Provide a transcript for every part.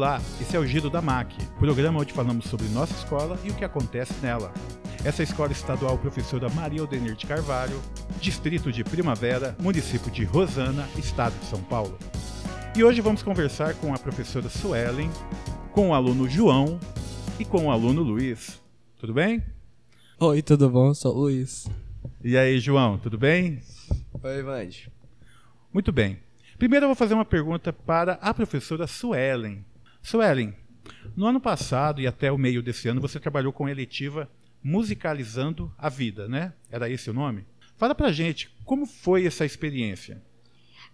Olá, esse é o Giro da MAC, programa onde falamos sobre nossa escola e o que acontece nela. Essa é a Escola Estadual Professora Maria Aldenir de Carvalho, Distrito de Primavera, município de Rosana, Estado de São Paulo. E hoje vamos conversar com a professora Suelen, com o aluno João e com o aluno Luiz. Tudo bem? Oi, tudo bom? Sou o Luiz. E aí, João, tudo bem? Oi, Vande. Muito bem. Primeiro eu vou fazer uma pergunta para a professora Suelen. Suelen, no ano passado e até o meio desse ano você trabalhou com a eletiva Musicalizando a Vida, né? Era esse o nome? Fala pra gente, como foi essa experiência?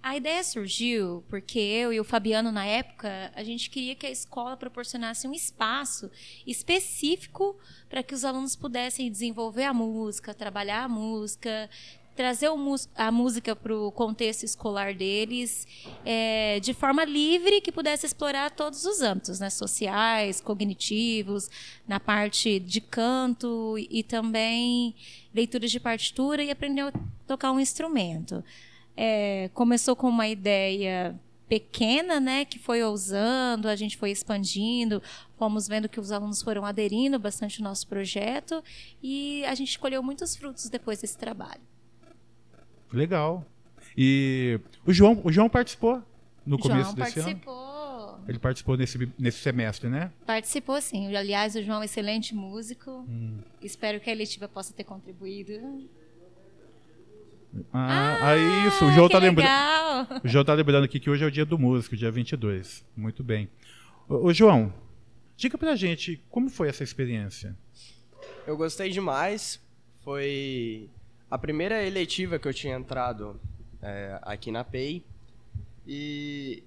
A ideia surgiu porque eu e o Fabiano, na época, a gente queria que a escola proporcionasse um espaço específico para que os alunos pudessem desenvolver a música, trabalhar a música, trazer a música para o contexto escolar deles é, de forma livre, que pudesse explorar todos os âmbitos, né? sociais, cognitivos, na parte de canto e também leitura de partitura e aprender a tocar um instrumento. É, começou com uma ideia pequena, né, que foi ousando, a gente foi expandindo, fomos vendo que os alunos foram aderindo bastante ao nosso projeto e a gente colheu muitos frutos depois desse trabalho. Legal. E o João, o João participou no começo João desse participou. ano? Ele participou nesse, nesse semestre, né? Participou, sim. Aliás, o João é um excelente músico. Hum. Espero que a eletiva possa ter contribuído. Ah, ah aí isso. O João, tá lembrando, o João tá lembrando aqui que hoje é o dia do músico, dia 22. Muito bem. Ô, ô João, diga pra gente como foi essa experiência. Eu gostei demais. Foi a primeira eletiva que eu tinha entrado é, aqui na PEI e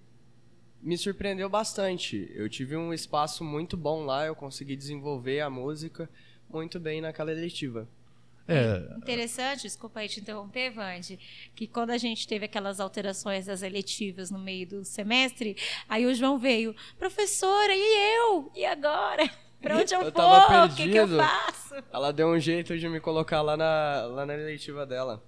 me surpreendeu bastante. Eu tive um espaço muito bom lá, eu consegui desenvolver a música muito bem naquela eletiva. É. Interessante, desculpa aí te interromper, Vande, que quando a gente teve aquelas alterações das eletivas no meio do semestre, aí o João veio, professora, e eu? E agora? Pra onde eu, eu vou? O que, que, eu faço? Ela deu um jeito de me colocar lá na, lá na eleitiva dela.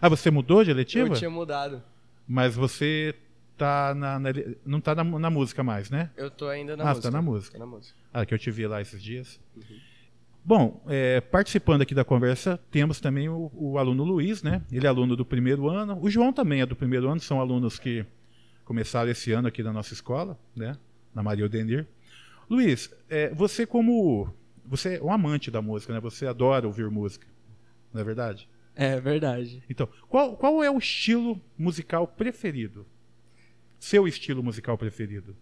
Ah, você mudou de eletiva? Eu tinha mudado. Mas você tá na, na não tá na, na, música mais, né? Eu tô ainda na ah, música. Ah, tá na música. Tô na música. Ah, que eu te vi lá esses dias. Uhum. Bom, é, participando aqui da conversa, temos também o, o, aluno Luiz, né? Ele é aluno do primeiro ano. O João também é do primeiro ano, são alunos que começaram esse ano aqui na nossa escola, né? Na Maria Odenir. Luiz, é, você como você é um amante da música, né? Você adora ouvir música, não é verdade? É verdade. Então, qual, qual é o estilo musical preferido? Seu estilo musical preferido?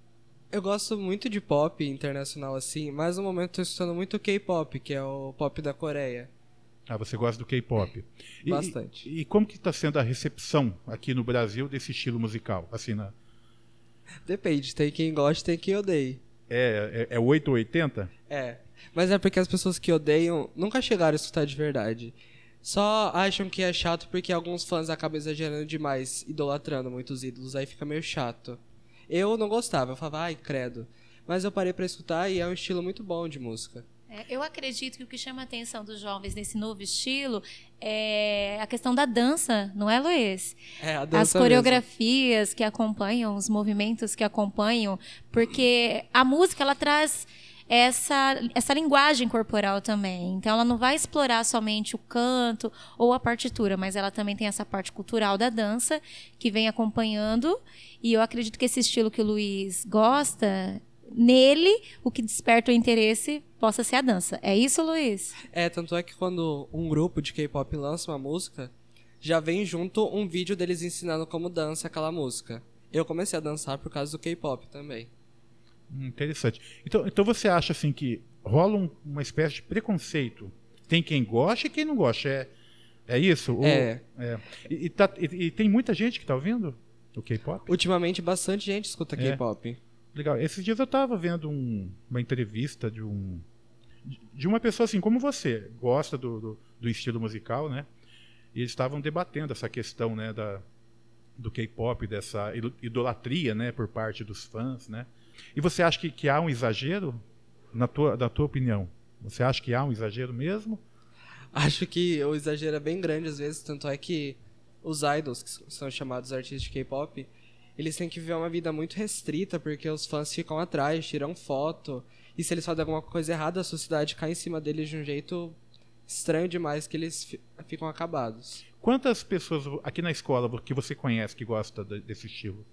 Eu gosto muito de pop internacional assim, mas no momento estou escutando muito K-pop, que é o pop da Coreia. Ah, você gosta do K-pop? Bastante. E, e como que está sendo a recepção aqui no Brasil desse estilo musical? Assim, na... Depende, tem quem gosta, tem quem odeia. É, é, é 8 ou 80? É. Mas é porque as pessoas que odeiam nunca chegaram a escutar de verdade. Só acham que é chato porque alguns fãs acabam exagerando demais, idolatrando muitos ídolos, aí fica meio chato. Eu não gostava, eu falava, ai, credo. Mas eu parei para escutar e é um estilo muito bom de música. Eu acredito que o que chama a atenção dos jovens nesse novo estilo é a questão da dança, não é, Luiz? É, a dança As coreografias mesmo. que acompanham, os movimentos que acompanham, porque a música ela traz essa, essa linguagem corporal também. Então, ela não vai explorar somente o canto ou a partitura, mas ela também tem essa parte cultural da dança que vem acompanhando. E eu acredito que esse estilo que o Luiz gosta nele, o que desperta o interesse possa ser a dança. É isso, Luiz? É, tanto é que quando um grupo de K-pop lança uma música, já vem junto um vídeo deles ensinando como dança aquela música. Eu comecei a dançar por causa do K-pop também. Hum, interessante. Então, então você acha assim que rola um, uma espécie de preconceito? Tem quem gosta e quem não gosta. É, é isso? É. Ou, é. E, e, tá, e, e, tem muita gente que está ouvindo o K-pop? Ultimamente, bastante gente escuta é. K-pop. Legal. Esses dias eu estava vendo um, uma entrevista de um de uma pessoa assim como você, gosta do, do, do estilo musical, né? E eles estavam debatendo essa questão, né, da, do K-pop, dessa idolatria, né, por parte dos fãs, né? E você acha que, que há um exagero na tua, da tua opinião? Você acha que há um exagero mesmo? Acho que o exagero é bem grande às vezes, tanto é que os idols, que são chamados artistas de K-pop, eles têm que viver uma vida muito restrita, porque os fãs ficam atrás, tiram foto. E se eles fazem alguma coisa errada, a sociedade cai em cima deles de um jeito estranho demais que eles fi- ficam acabados. Quantas pessoas aqui na escola que você conhece que gosta de- desse estilo?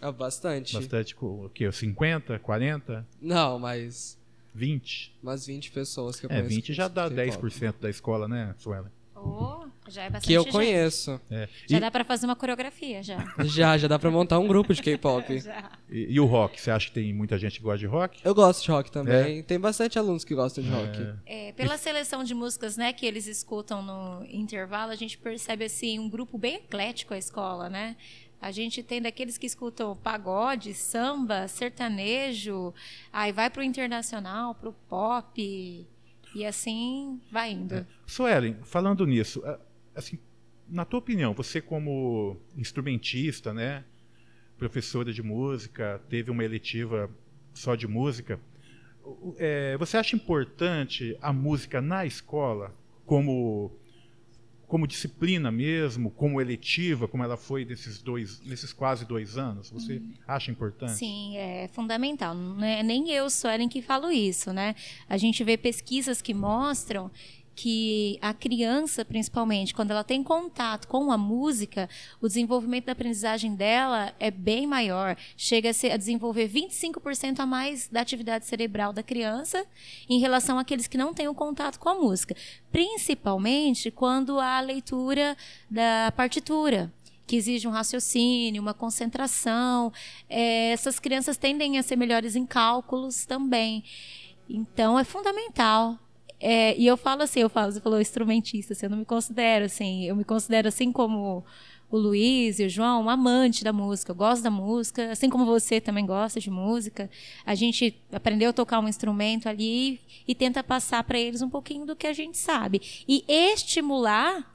É bastante. Bastante, o quê? 50, 40, Não, mas 20? umas 20 pessoas que eu É, conheço. 20 que já dá tem 10% da escola, né, Suelen? Oh, já é bastante Que eu gente. conheço. É. Já E, dá pra fazer uma coreografia, já. Já, já dá pra montar um grupo de K-pop. E- e o rock? Você acha que tem muita gente que gosta de rock? Eu gosto de rock também. Tem bastante alunos que gostam de rock. É, pela seleção de músicas né, que eles escutam no intervalo, a gente percebe assim um grupo bem eclético a escola, né? A gente tem daqueles que escutam pagode, samba, sertanejo, aí vai pro internacional, pro pop, e assim vai indo. Suelen, falando nisso, a- assim, na tua opinião, você como instrumentista, né, professora de música, teve uma eletiva só de música, é, você acha importante a música na escola como como disciplina mesmo, como eletiva, como ela foi nesses dois, nesses quase dois anos? Você acha importante? Sim, é fundamental. Não é nem eu, Suelen, que falo isso, né? A gente vê pesquisas que mostram que a criança, principalmente, quando ela tem contato com a música, o desenvolvimento da aprendizagem dela é bem maior. Chega a, desenvolver 25% a mais da atividade cerebral da criança em relação àqueles que não têm o contato com a música. Principalmente quando há a leitura da partitura que exige um raciocínio, uma concentração. É, essas crianças tendem a ser melhores em cálculos também. Então é fundamental. É, e eu falo assim, eu falo, você falou instrumentista, assim, eu não me considero assim, eu me considero assim como o Luiz e o João, um amante da música. Eu gosto da música, assim como você também gosta de música. A gente aprendeu a tocar um instrumento ali e tenta passar para eles um pouquinho do que a gente sabe. E estimular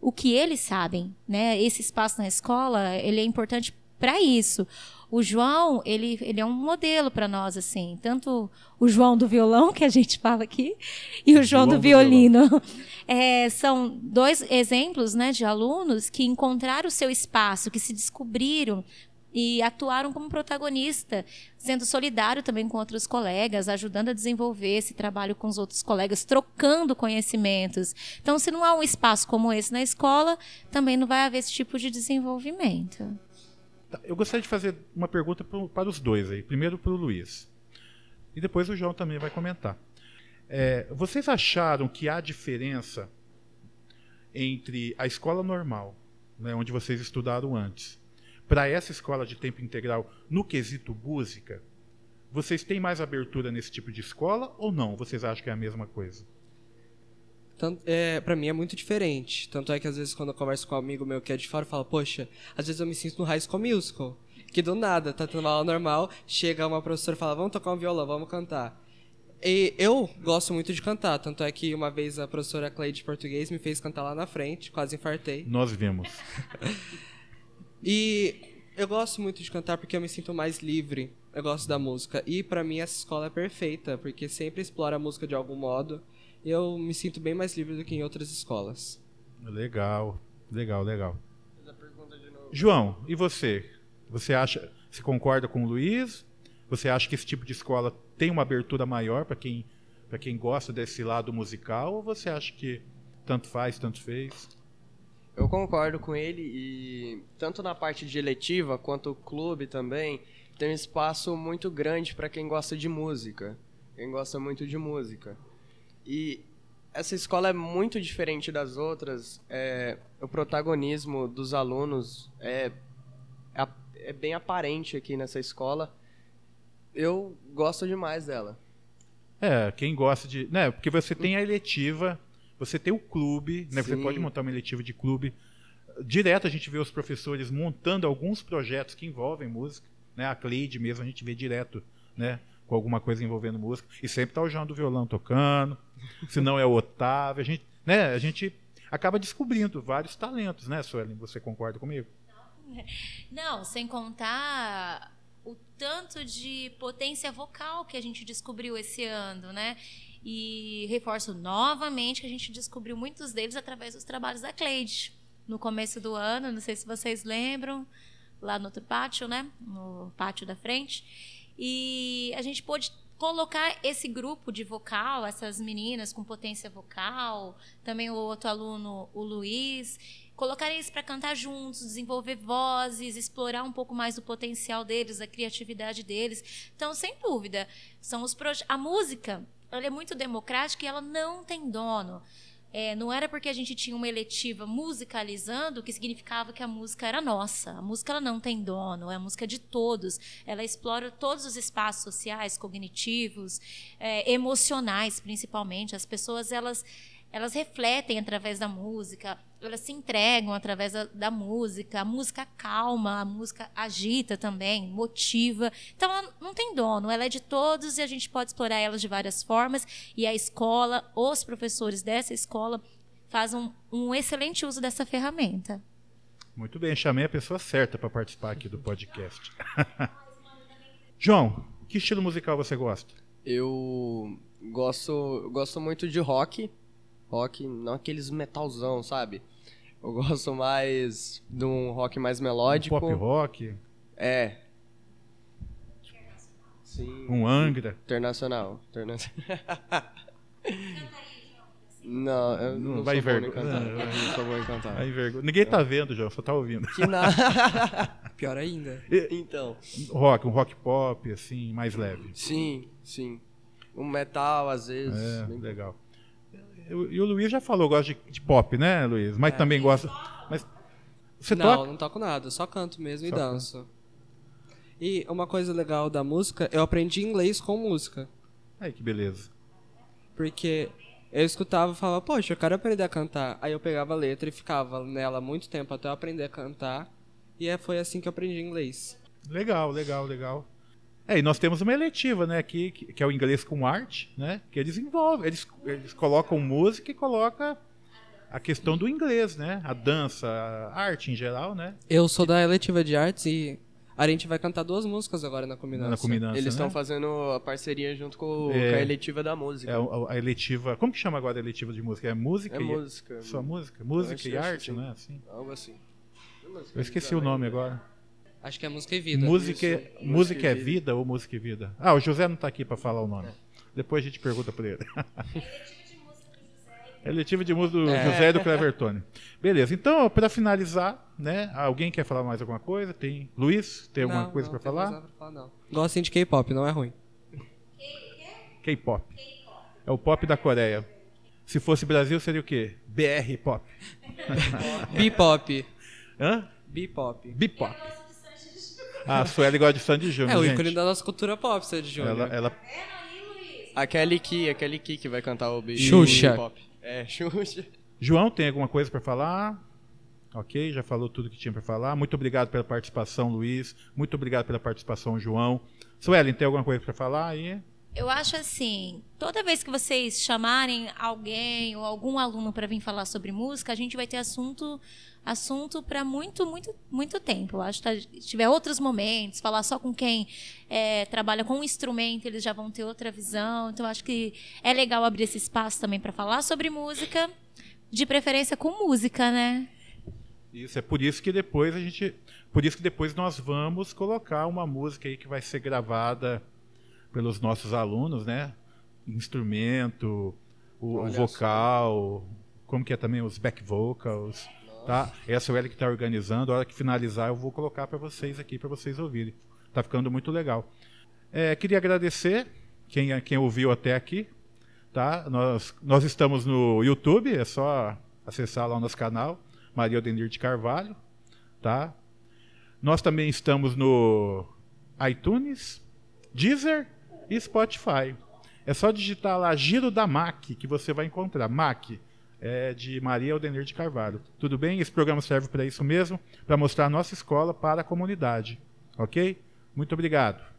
o que eles sabem, né? Esse espaço na escola, ele é importante para isso. O João, ele, ele é um modelo para nós, assim. Tanto o João do violão, que a gente fala aqui, e o João, João do, do violino. É, são dois exemplos né, de alunos que encontraram o seu espaço, que se descobriram e atuaram como protagonista, sendo solidário também com outros colegas, ajudando a desenvolver esse trabalho com os outros colegas, trocando conhecimentos. Então, se não há um espaço como esse na escola, também não vai haver esse tipo de desenvolvimento. Tá, Eu gostaria de fazer uma pergunta pro- para os dois aí. Primeiro para o Luiz. E depois o João também vai comentar. É, vocês acharam que há diferença entre a escola normal, né, onde vocês estudaram antes, para essa escola de tempo integral no quesito música? Vocês têm mais abertura nesse tipo de escola ou não? Vocês acham que é a mesma coisa? Tanto, é, pra mim é muito diferente. Tanto é que às vezes quando eu converso com um amigo meu que é de fora, eu falo, poxa, às vezes eu me sinto no High School Musical. Que do nada, tá tendo uma aula normal, chega uma professora e fala, vamos tocar um violão, vamos cantar. E eu gosto muito de cantar, tanto é que uma vez a professora Clay de português me fez cantar lá na frente, quase infartei. Nós vimos. E eu gosto muito de cantar porque eu me sinto mais livre. Eu gosto da música. E pra mim essa escola é perfeita, porque sempre explora a música de algum modo. E eu me sinto bem mais livre do que em outras escolas. Legal, legal, legal. João, e você? Você acha, você concorda com o Luiz? Você acha que esse tipo de escola tem uma abertura maior para quem, para quem gosta desse lado musical? Ou você acha que tanto faz, tanto fez? Eu concordo com ele e tanto na parte de eletiva quanto o clube também tem um espaço muito grande para quem gosta de música, quem gosta muito de música. E essa escola é muito diferente das outras. é, o protagonismo dos alunos é, é, é bem aparente aqui nessa escola. Eu gosto demais dela. É, quem gosta de. Né, porque você tem a eletiva, você tem o clube, né, você pode montar uma eletiva de clube. Direto a gente vê os professores montando alguns projetos que envolvem música. Né, a Cleide mesmo a gente vê direto né, com alguma coisa envolvendo música. E sempre tá o João do violão tocando, se não é o Otávio. A gente, né, a gente acaba descobrindo vários talentos, né, Suelen? Você concorda comigo? Não, sem contar o tanto de potência vocal que a gente descobriu esse ano, né? E reforço novamente que a gente descobriu muitos deles através dos trabalhos da Cleide. No começo do ano, não sei se vocês lembram, lá no outro pátio, né? No pátio da frente. E a gente pôde colocar esse grupo de vocal, essas meninas com potência vocal, também o outro aluno, o Luiz, colocar eles para cantar juntos, desenvolver vozes, explorar um pouco mais o potencial deles, a criatividade deles. Então, sem dúvida, são os a música, ela é muito democrática e ela não tem dono. É, não era porque a gente tinha uma eletiva musicalizando que significava que a música era nossa. A música ela não tem dono, é a música de todos. Ela explora todos os espaços sociais, cognitivos, é, emocionais, principalmente. As pessoas elas elas refletem através da música, elas se entregam através da, da, música. A música calma, a música agita também, motiva. Então, ela não tem dono, ela é de todos e a gente pode explorar ela de várias formas. E a escola, os professores dessa escola, fazem um, um excelente uso dessa ferramenta. Muito bem, chamei a pessoa certa para participar aqui do podcast. João, que estilo musical você gosta? Eu gosto, gosto muito de rock rock, não aqueles metalzão, sabe? Eu gosto mais de um rock mais melódico. Um pop rock. É. Sim. Um Angra. Internacional. Internacional. Não, eu não, não vai sou vergo... bom em cantar. Não, não sou bom em cantar. Vai vergo... Ninguém tá vendo, João, só tá ouvindo. Que nada. Pior ainda. Então. Rock, um rock pop, assim, mais leve. Sim, sim. Um metal, às vezes. É, bem... legal. E o Luiz já falou, gosta de, de pop, né, Luiz? Mas é. também gosta. Mas você não, toca? não toco nada, só canto mesmo só e danço. Canto. E uma coisa legal da música, eu aprendi inglês com música. Ai, que beleza. Porque eu escutava e falava, poxa, eu quero aprender a cantar. Aí eu pegava a letra e ficava nela muito tempo até eu aprender a cantar. E é, foi assim que eu aprendi inglês. Legal, legal, legal. É, e nós temos uma eletiva, né, aqui, que, que é o inglês com arte, né, que eles envolvem, eles, eles colocam música e colocam a questão do inglês, né, a dança, a arte em geral, né. Eu sou da eletiva de artes e a gente vai cantar duas músicas agora na combinação. Na combinação Eles estão né? fazendo a parceria junto com, é, com, a eletiva da música. É a, a, eletiva. Como que chama agora a eletiva de música? É música? É e, música. Só música? Música e arte, assim. né? Assim. Algo assim. Eu esqueci o nome agora. Acho que é música e vida. Música, Isso, música, música é vida. vida ou música e vida? Ah, o José não está aqui para falar o nome. É. Depois a gente pergunta para ele. É letiva de música do é. José e do Clevertone. Beleza, então, para finalizar, né? Alguém quer falar mais alguma coisa? Tem. Luiz, tem alguma não, coisa para falar? falar? Não. Gosto sim de K-pop, não é ruim. K-pop. É o pop da Coreia. Se fosse Brasil, seria o quê? BR pop. B-pop. Hã? B-pop. B-pop. Ah, a Sueli gosta de Sandy Júnior. É o gente. ícone da nossa cultura pop, Sandy Júnior. Ela, ela... Aquele que, aquele que que vai cantar o B Xuxa. pop. É, Xuxa. João, tem alguma coisa para falar? Ok, já falou tudo que tinha para falar. Muito obrigado pela participação, Luiz. Muito obrigado pela participação, João. Suelen, tem alguma coisa para falar aí? Eu acho assim, toda vez que vocês chamarem alguém ou algum aluno para vir falar sobre música, a gente vai ter assunto assunto para muito, muito, muito tempo. Eu acho que se tiver outros momentos, falar só com quem é, trabalha com um instrumento, eles já vão ter outra visão. Então, acho que é legal abrir esse espaço também para falar sobre música, de preferência com música, né? Isso, é por isso que depois a gente. Por isso que depois nós vamos colocar uma música aí que vai ser gravada pelos nossos alunos, né? Instrumento, o, o vocal, como que é também os back vocals. Tá? Essa é o L que está organizando. A hora que finalizar, eu vou colocar para vocês aqui, para vocês ouvirem. Está ficando muito legal. É, queria agradecer quem, quem ouviu até aqui. Tá? Nós, nós estamos no YouTube, é só acessar lá o nosso canal, Maria Odenir de Carvalho. Tá? Nós também estamos no iTunes, Deezer e Spotify. É só digitar lá Giro da MAC que você vai encontrar. MAC é, de Maria Aldenir de Carvalho. Tudo bem? Esse programa serve para isso mesmo, para mostrar a nossa escola para a comunidade. Ok? Muito obrigado.